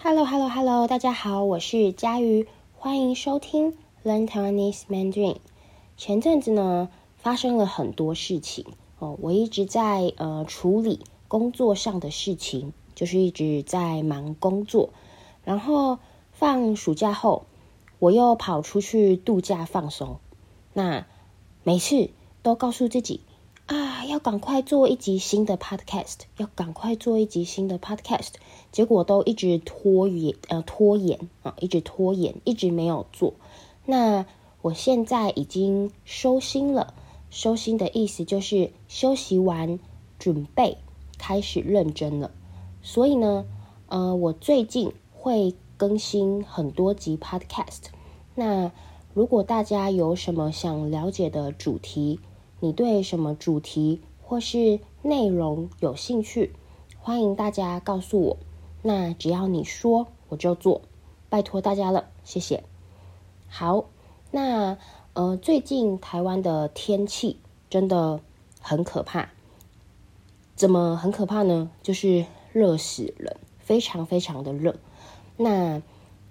Hello，Hello，Hello，大家好，我是佳瑜，欢迎收听 Learn Taiwanese Mandarin。前阵子呢，发生了很多事情哦，我一直在呃处理工作上的事情，就是一直在忙工作。然后放暑假后，我又跑出去度假放松。那每次都告诉自己。要赶快做一集新的 podcast，要赶快做一集新的 podcast，结果都一直拖延，呃，拖延啊，一直拖延，一直没有做。那我现在已经收心了，收心的意思就是休息完，准备开始认真了。所以呢，呃，我最近会更新很多集 podcast。那如果大家有什么想了解的主题，你对什么主题或是内容有兴趣？欢迎大家告诉我。那只要你说，我就做。拜托大家了，谢谢。好，那呃，最近台湾的天气真的很可怕。怎么很可怕呢？就是热死人，非常非常的热。那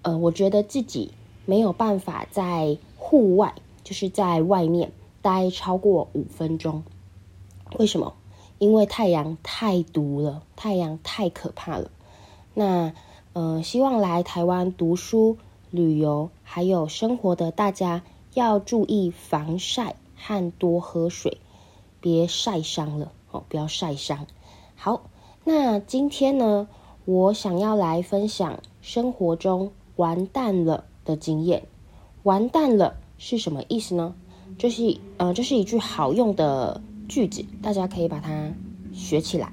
呃，我觉得自己没有办法在户外，就是在外面。待超过五分钟，为什么？因为太阳太毒了，太阳太可怕了。那呃，希望来台湾读书、旅游还有生活的大家要注意防晒和多喝水，别晒伤了哦，不要晒伤。好，那今天呢，我想要来分享生活中完蛋了的经验。完蛋了是什么意思呢？就是呃，这是一句好用的句子，大家可以把它学起来。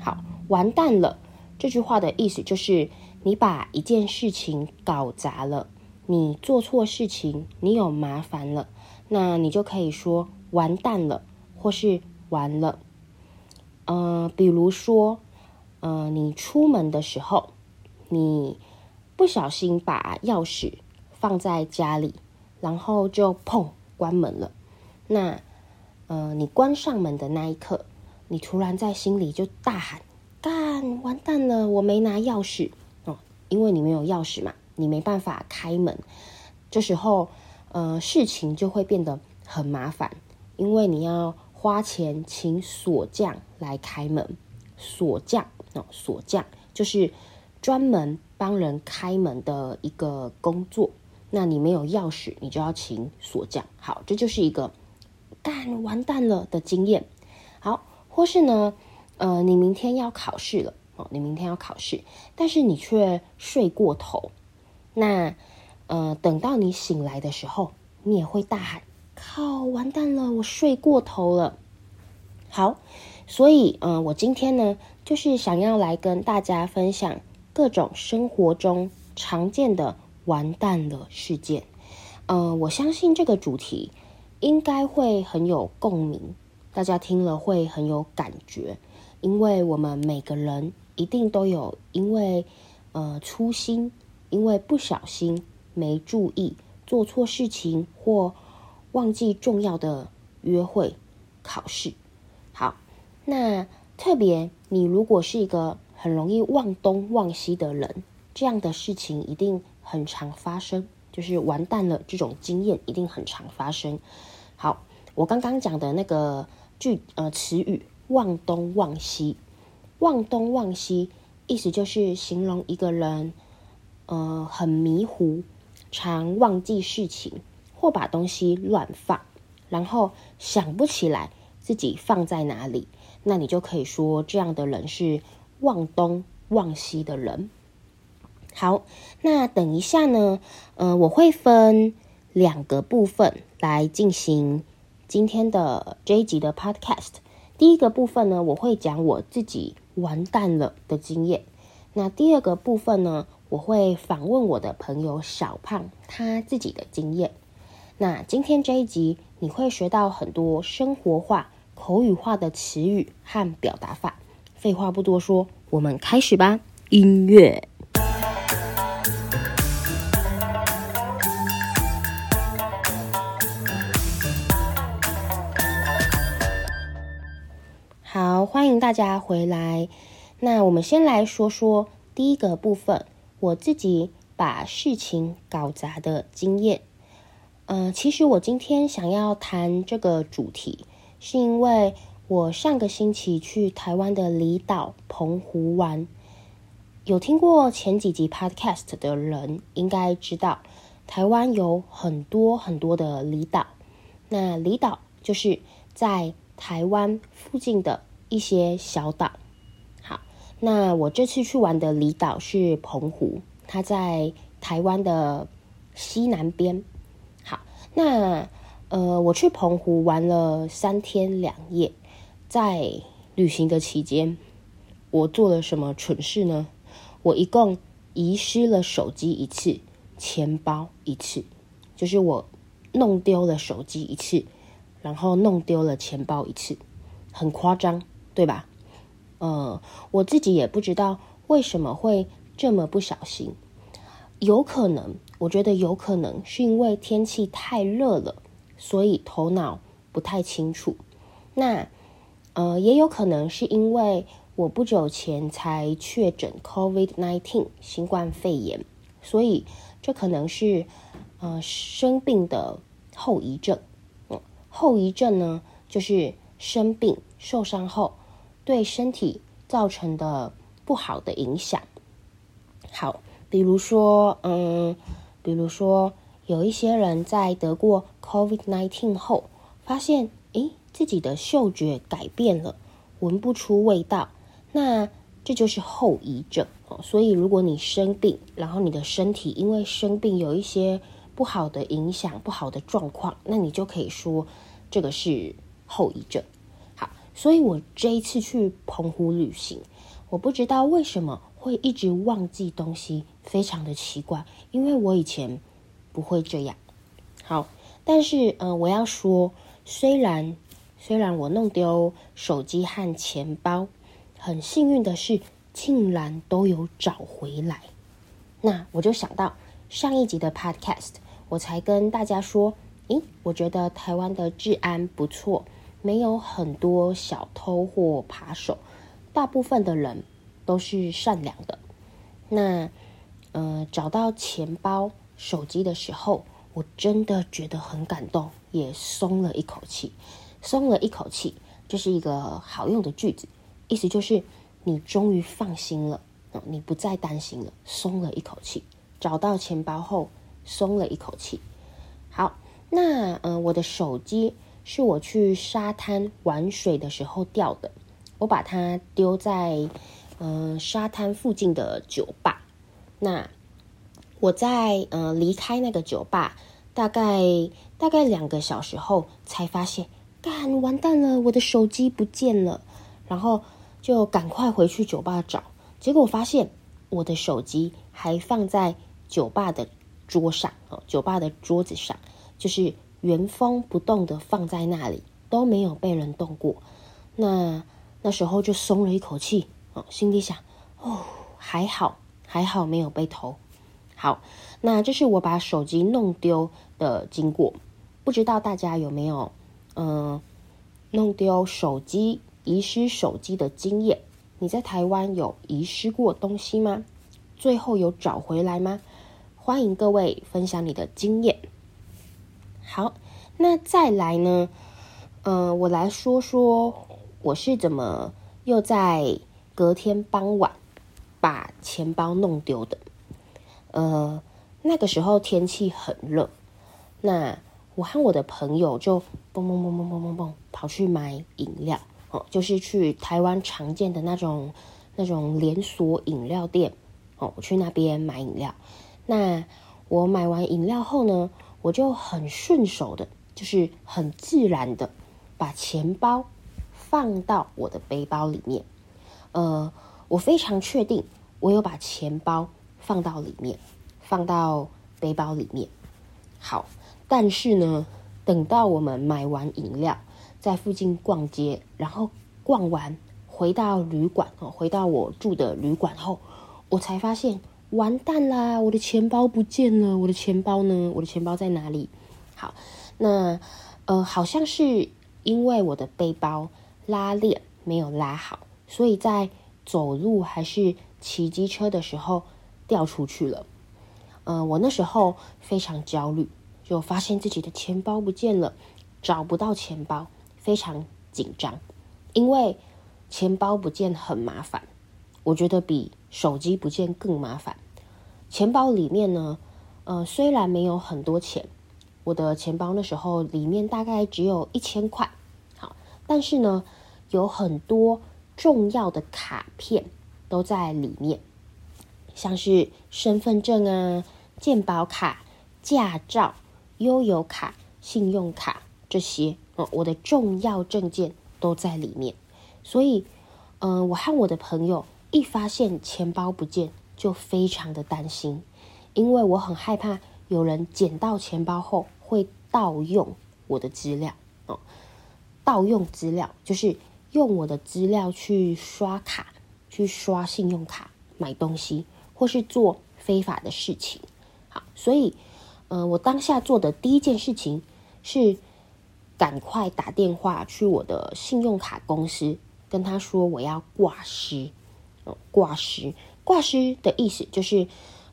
好，完蛋了，这句话的意思就是你把一件事情搞砸了，你做错事情，你有麻烦了，那你就可以说完蛋了，或是完了。呃，比如说，呃，你出门的时候，你不小心把钥匙放在家里，然后就砰。关门了，那呃，你关上门的那一刻，你突然在心里就大喊：“干，完蛋了，我没拿钥匙哦！”因为你没有钥匙嘛，你没办法开门。这时候，呃，事情就会变得很麻烦，因为你要花钱请锁匠来开门。锁匠哦，锁匠就是专门帮人开门的一个工作。那你没有钥匙，你就要请锁匠。好，这就是一个干完蛋了的经验。好，或是呢，呃，你明天要考试了哦，你明天要考试，但是你却睡过头。那呃，等到你醒来的时候，你也会大喊：“靠，完蛋了，我睡过头了。”好，所以呃，我今天呢，就是想要来跟大家分享各种生活中常见的。完蛋了事件，呃，我相信这个主题应该会很有共鸣，大家听了会很有感觉，因为我们每个人一定都有因为呃粗心，因为不小心没注意做错事情或忘记重要的约会考试。好，那特别你如果是一个很容易忘东忘西的人，这样的事情一定。很常发生，就是完蛋了。这种经验一定很常发生。好，我刚刚讲的那个句呃词语“忘东忘西”，忘东忘西，意思就是形容一个人呃很迷糊，常忘记事情，或把东西乱放，然后想不起来自己放在哪里。那你就可以说这样的人是忘东忘西的人。好，那等一下呢，呃，我会分两个部分来进行今天的这一集的 podcast。第一个部分呢，我会讲我自己完蛋了的经验。那第二个部分呢，我会访问我的朋友小胖他自己的经验。那今天这一集你会学到很多生活化、口语化的词语和表达法。废话不多说，我们开始吧。音乐。大家回来。那我们先来说说第一个部分，我自己把事情搞砸的经验。嗯、其实我今天想要谈这个主题，是因为我上个星期去台湾的离岛澎湖玩。有听过前几集 Podcast 的人应该知道，台湾有很多很多的离岛。那离岛就是在台湾附近的一些小岛。好，那我这次去玩的离岛是澎湖，它在台湾的西南边。好，那呃，我去澎湖玩了三天两夜，在旅行的期间，我做了什么蠢事呢？我一共遗失了手机一次，钱包一次，就是我。弄丢了手机一次，然后弄丢了钱包一次，很夸张，对吧？呃，我自己也不知道为什么会这么不小心。有可能，我觉得有可能是因为天气太热了，所以头脑不太清楚。那呃，也有可能是因为我不久前才确诊 COVID-19 新冠肺炎，所以这可能是。呃，生病的后遗症，后遗症呢，就是生病受伤后对身体造成的不好的影响。好，比如说，嗯，比如说，有一些人在得过 COVID-19 后，发现，诶，自己的嗅觉改变了，闻不出味道，那这就是后遗症哦。所以，如果你生病，然后你的身体因为生病有一些不好的影响，不好的状况，那你就可以说这个是后遗症。所以我这一次去澎湖旅行，我不知道为什么会一直忘记东西，非常的奇怪，因为我以前不会这样。好，但是、呃，我要说，虽然虽然我弄丢手机和钱包，很幸运的是，竟然都有找回来。那我就想到。上一集的 Podcast，我才跟大家说，诶，我觉得台湾的治安不错，没有很多小偷或扒手，大部分的人都是善良的。那，呃，找到钱包、手机的时候，我真的觉得很感动，也松了一口气。松了一口气，这是一个好用的句子，意思就是你终于放心了，你不再担心了，松了一口气。找到钱包后，松了一口气。好，那、呃，我的手机是我去沙滩玩水的时候掉的，我把它丢在嗯、沙滩附近的酒吧。那我在嗯、呃、离开那个酒吧，大概大概两个小时后，才发现，干完蛋了，我的手机不见了。然后就赶快回去酒吧找，结果我发现我的手机还放在。酒吧的桌上哦，酒吧的桌子上就是原封不动的放在那里，都没有被人动过。那那时候就松了一口气哦，心里想哦，还好还好没有被偷。好，那这是我把手机弄丢的经过，不知道大家有没有嗯、弄丢手机、遗失手机的经验？你在台湾有遗失过东西吗？最后有找回来吗？欢迎各位分享你的经验。好，那再来呢？嗯、呃，我来说说我是怎么又在隔天傍晚把钱包弄丢的。呃，那个时候天气很热，那我和我的朋友就蹦蹦蹦蹦蹦蹦蹦跑去买饮料，哦，就是去台湾常见的那种那种连锁饮料店，哦，我去那边买饮料。那我买完饮料后呢，我就很顺手的，就是很自然的把钱包放到我的背包里面。呃，我非常确定我有把钱包放到里面，放到背包里面。好，但是呢，等到我们买完饮料，在附近逛街，然后逛完回到旅馆哦，回到我住的旅馆后，我才发现。完蛋啦！我的钱包不见了，我的钱包呢？我的钱包在哪里？好，那呃，好像是因为我的背包拉链没有拉好，所以在走路还是骑机车的时候掉出去了。呃，我那时候非常焦虑，就发现自己的钱包不见了，找不到钱包，非常紧张，因为钱包不见很麻烦，我觉得比手机不见更麻烦。钱包里面呢，呃，虽然没有很多钱，我的钱包那时候里面大概只有一千块，好，但是呢，有很多重要的卡片都在里面。像是身份证啊、健保卡、驾照、悠游卡、信用卡这些哦，我的重要证件都在里面。所以，嗯、我和我的朋友一发现钱包不见，就非常的担心，因为我很害怕有人捡到钱包后会盗用我的资料哦。盗用资料就是用我的资料去刷卡、去刷信用卡买东西。或是做非法的事情，好，所以，呃，我当下做的第一件事情是赶快打电话去我的信用卡公司，跟他说我要挂失，哦，挂失，挂失的意思就是，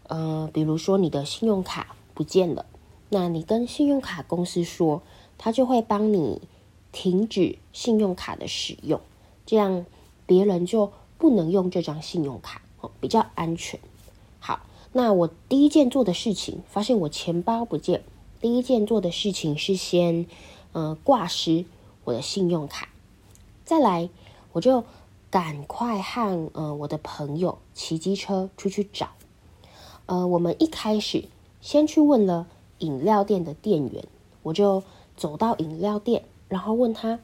呃，比如说你的信用卡不见了，那你跟信用卡公司说，他就会帮你停止信用卡的使用，这样别人就不能用这张信用卡，哦，比较安全。好，那我第一件做的事情，发现我钱包不见。第一件做的事情是先，呃，挂失我的信用卡。再来，我就赶快和呃我的朋友骑机车出去找。呃，我们一开始先去问了饮料店的店员，我就走到饮料店，然后问他：“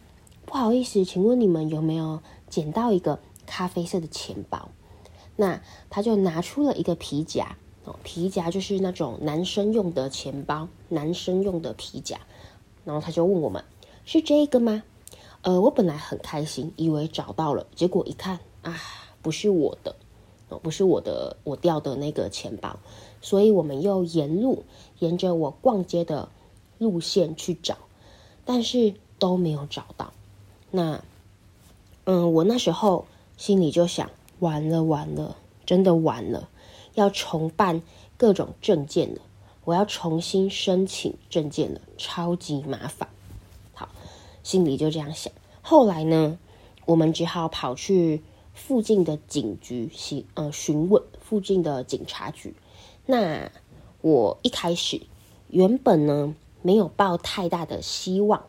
不好意思，请问你们有没有捡到一个咖啡色的钱包？”那他就拿出了一个皮夹哦，皮夹就是那种男生用的钱包，男生用的皮夹。然后他就问我们：“是这个吗？”呃，我本来很开心，以为找到了，结果一看啊，不是我的不是我的，我掉的那个钱包。所以我们又沿路沿着我逛街的路线去找，但是都没有找到。那嗯，我那时候心里就想。完了完了，真的完了，要重办各种证件了，我要重新申请证件了，超级麻烦。好，心里就这样想。后来呢，我们只好跑去附近的警局询呃询问附近的警察局。那我一开始原本呢没有抱太大的希望，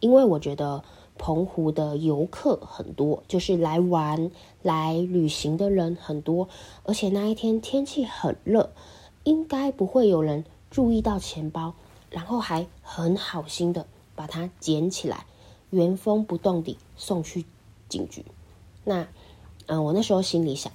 因为我觉得。澎湖的游客很多，就是来玩、来旅行的人很多，而且那一天天气很热，应该不会有人注意到钱包，然后还很好心的把它捡起来，原封不动地送去警局。那，嗯，我那时候心里想，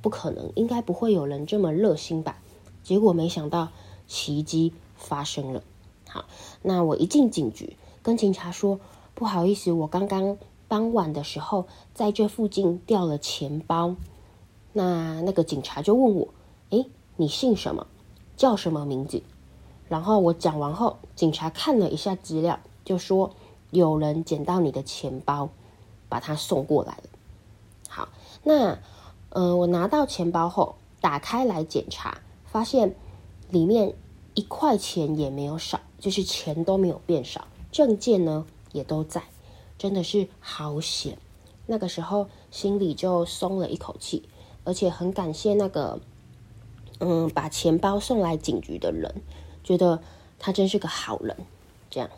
不可能，应该不会有人这么热心吧？结果没想到奇迹发生了。好，那我一进警局，跟警察说。不好意思，我刚刚傍晚的时候在这附近掉了钱包。那那个警察就问我：“诶，你姓什么？叫什么名字？”然后我讲完后，警察看了一下资料，就说：“有人捡到你的钱包，把它送过来了。”那呃，我拿到钱包后，打开来检查，发现里面一块钱也没有少，就是钱都没有变少，证件呢，也都在，真的是好险！那个时候心里就松了一口气，而且很感谢那个，嗯，把钱包送来警局的人，觉得他真是个好人。这样，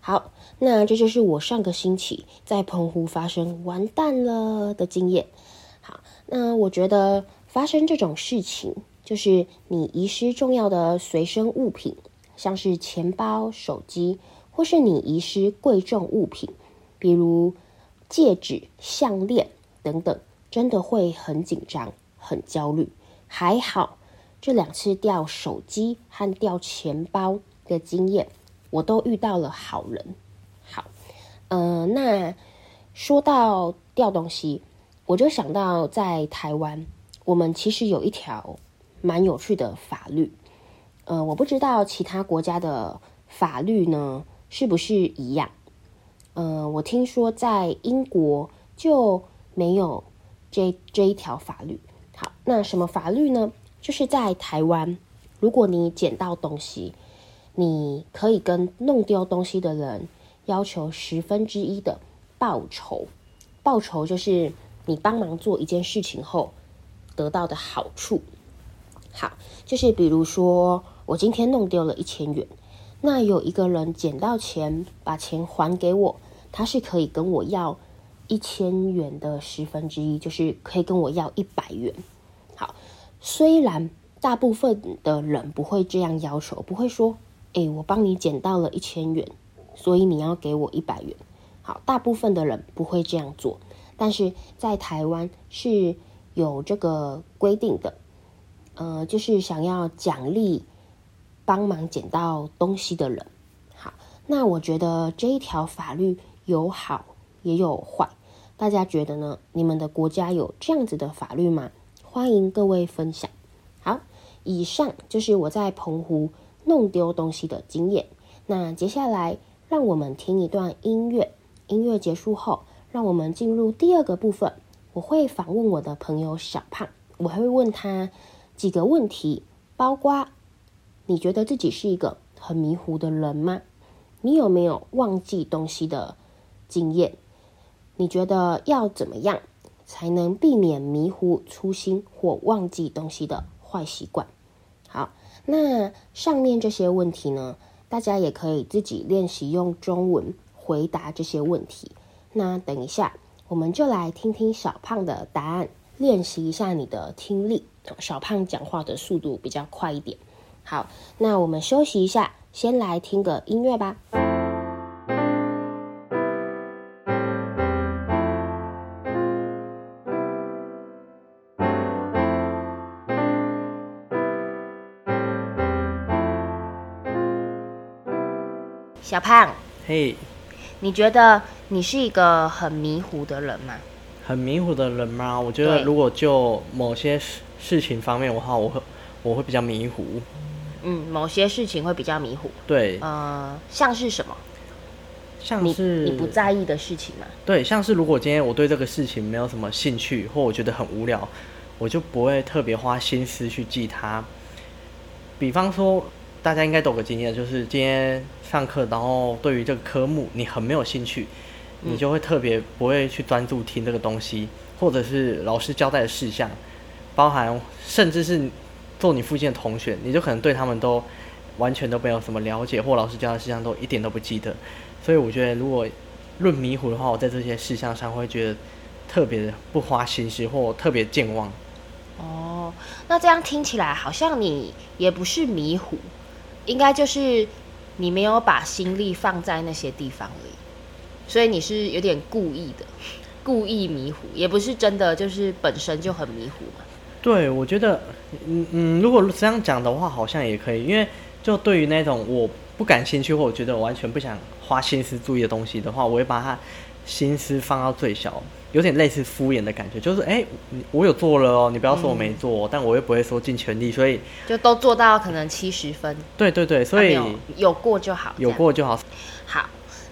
好，那这就是我上个星期在澎湖发生完蛋了的经验。那我觉得发生这种事情，就是你遗失重要的随身物品，像是钱包、手机。或是你遗失贵重物品，比如戒指、项链等等，真的会很紧张、很焦虑。还好这两次掉手机和掉钱包的经验，我都遇到了好人。好，呃，那说到掉东西，我就想到在台湾，我们其实有一条蛮有趣的法律。呃，我不知道其他国家的法律呢，是不是一样？呃，我听说在英国就没有这这一条法律。好，那什么法律呢？就是在台湾，如果你捡到东西，你可以跟弄丢东西的人要求十分之一的报酬。报酬就是你帮忙做一件事情后得到的好处。好，就是比如说我今天弄丢了一千元，那有一个人捡到钱，把钱还给我，他是可以跟我要一千元的十分之一，就是可以跟我要一百元。好，虽然大部分的人不会这样要求，不会说，诶，我帮你捡到了一千元，所以你要给我一百元。好，大部分的人不会这样做，但是在台湾是有这个规定的，呃，就是想要奖励帮忙捡到东西的人。好，那我觉得这一条法律有好也有坏。大家觉得呢？你们的国家有这样子的法律吗？欢迎各位分享。好，以上就是我在澎湖弄丢东西的经验。那接下来，让我们听一段音乐。音乐结束后，让我们进入第二个部分。我会访问我的朋友小胖，我还会问他几个问题，包括你觉得自己是一个很迷糊的人吗？你有没有忘记东西的经验？你觉得要怎么样才能避免迷糊、粗心或忘记东西的坏习惯？好，那上面这些问题呢，大家也可以自己练习用中文回答这些问题。那等一下，我们就来听听小胖的答案，练习一下你的听力。小胖讲话的速度比较快一点。好，那我们休息一下，先来听个音乐吧。小胖，嘿，你觉得你是一个很迷糊的人吗？很迷糊的人吗？我觉得如果就某些事事情方面的话，我会我会比较迷糊。嗯，某些事情会比较迷糊。对，呃，像是什么？像是你，你不在意的事情吗？对，像是如果今天我对这个事情没有什么兴趣，或我觉得很无聊，我就不会特别花心思去记它。比方说。大家应该都有个经验，就是今天上课，然后对于这个科目你很没有兴趣，你就会特别不会去专注听这个东西，或者是老师交代的事项，包含甚至是坐你附近的同学，你就可能对他们都完全都没有什么了解，或老师教的事项都一点都不记得。所以我觉得，如果论迷糊的话，我在这些事项上会觉得特别不花心思，或特别健忘。哦，那这样听起来好像你也不是迷糊。应该就是你没有把心力放在那些地方里，所以你是有点故意的，故意迷糊，也不是真的就是本身就很迷糊嘛。对，我觉得，嗯嗯，如果这样讲的话，好像也可以，因为就对于那种我不感兴趣或我觉得我完全不想花心思注意的东西的话，我会把它心思放到最小。有点类似敷衍的感觉，就是哎，我有做了哦，你不要说我没做，嗯、但我又不会说尽全力，所以就都做到可能七十分。对对对，所以、有过就好，有过就好。好，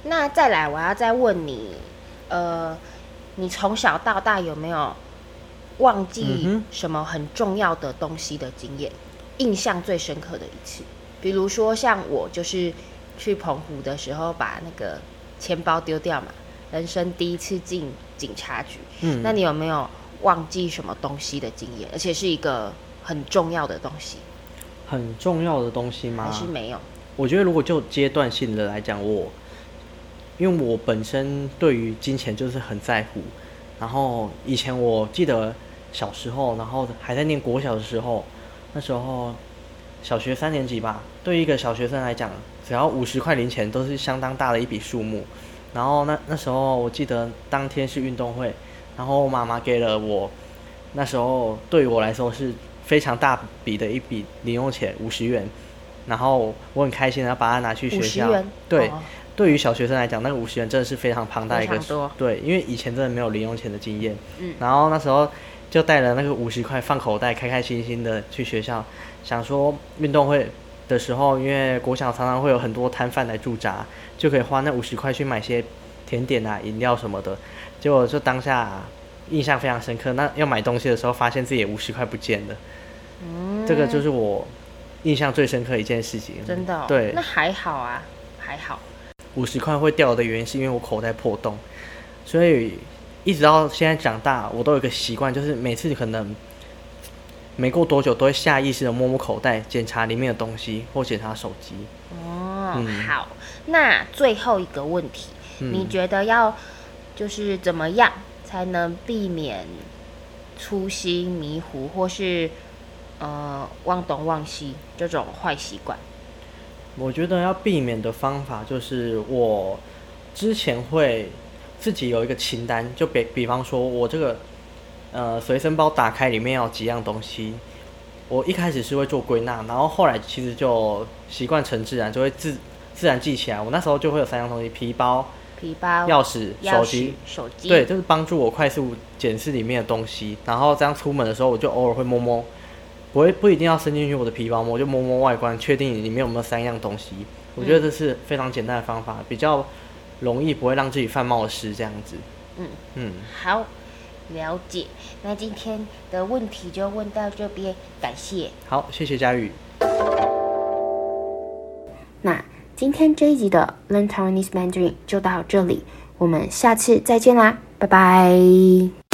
那再来，我要再问你，呃，你从小到大有没有忘记什么很重要的东西的经验？嗯、印象最深刻的一次，比如说像我就是去澎湖的时候，把那个钱包丢掉嘛。人生第一次进警察局，嗯，那你有没有忘记什么东西的经验？而且是一个很重要的东西，很重要的东西吗？还是没有？我觉得如果就阶段性的来讲，我因为我本身对于金钱就是很在乎，然后以前我记得小时候，然后还在念国小的时候，那时候小学三年级吧，对于一个小学生来讲，只要五十块零钱都是相当大的一笔数目。然后那那时候我记得当天是运动会，然后妈妈给了我，那时候对于我来说是非常大笔的一笔零用钱，五十元，然后我很开心的把它拿去学校。对，对于小学生来讲，那个五十元真的是非常庞大一个。对，因为以前真的没有零用钱的经验。嗯。然后那时候就带了那个五十块放口袋，开开心心的去学校，想说运动会的时候，因为国小常常会有很多摊贩来驻扎，就可以花那五十块去买些甜点啊、饮料什么的。结果就当下印象非常深刻。那要买东西的时候，发现自己五十块不见了。嗯，这个就是我印象最深刻的一件事情。真的、哦？对，那还好啊，还好。五十块会掉的原因是因为我口袋破洞，所以一直到现在长大，我都有一个习惯，就是每次可能没过多久，都会下意识的摸摸口袋，检查里面的东西或检查手机。哦、嗯，好，那最后一个问题，嗯、你觉得要就是怎么样才能避免粗心迷糊，或是呃忘东忘西这种坏习惯？我觉得要避免的方法就是，我之前会自己有一个清单，就比比方说，我这个呃随身包打开里面有几样东西，我一开始是会做归纳，然后后来其实就习惯成自然，就会自自然记起来。我那时候就会有三样东西：皮包、皮包、钥匙、手机、手机。对，就是帮助我快速检视里面的东西，然后这样出门的时候，我就偶尔会摸摸。不会不一定要伸进去我的皮包摸，我就摸摸外观，确定里面有没有三样东西。我觉得这是非常简单的方法，比较容易不会让自己犯冒失这样子。嗯嗯，好，了解。那今天的问题就问到这边，感谢。好，谢谢佳宇。那今天这一集的 Learn Taiwanese Mandarin 就到这里，我们下次再见啦，拜拜。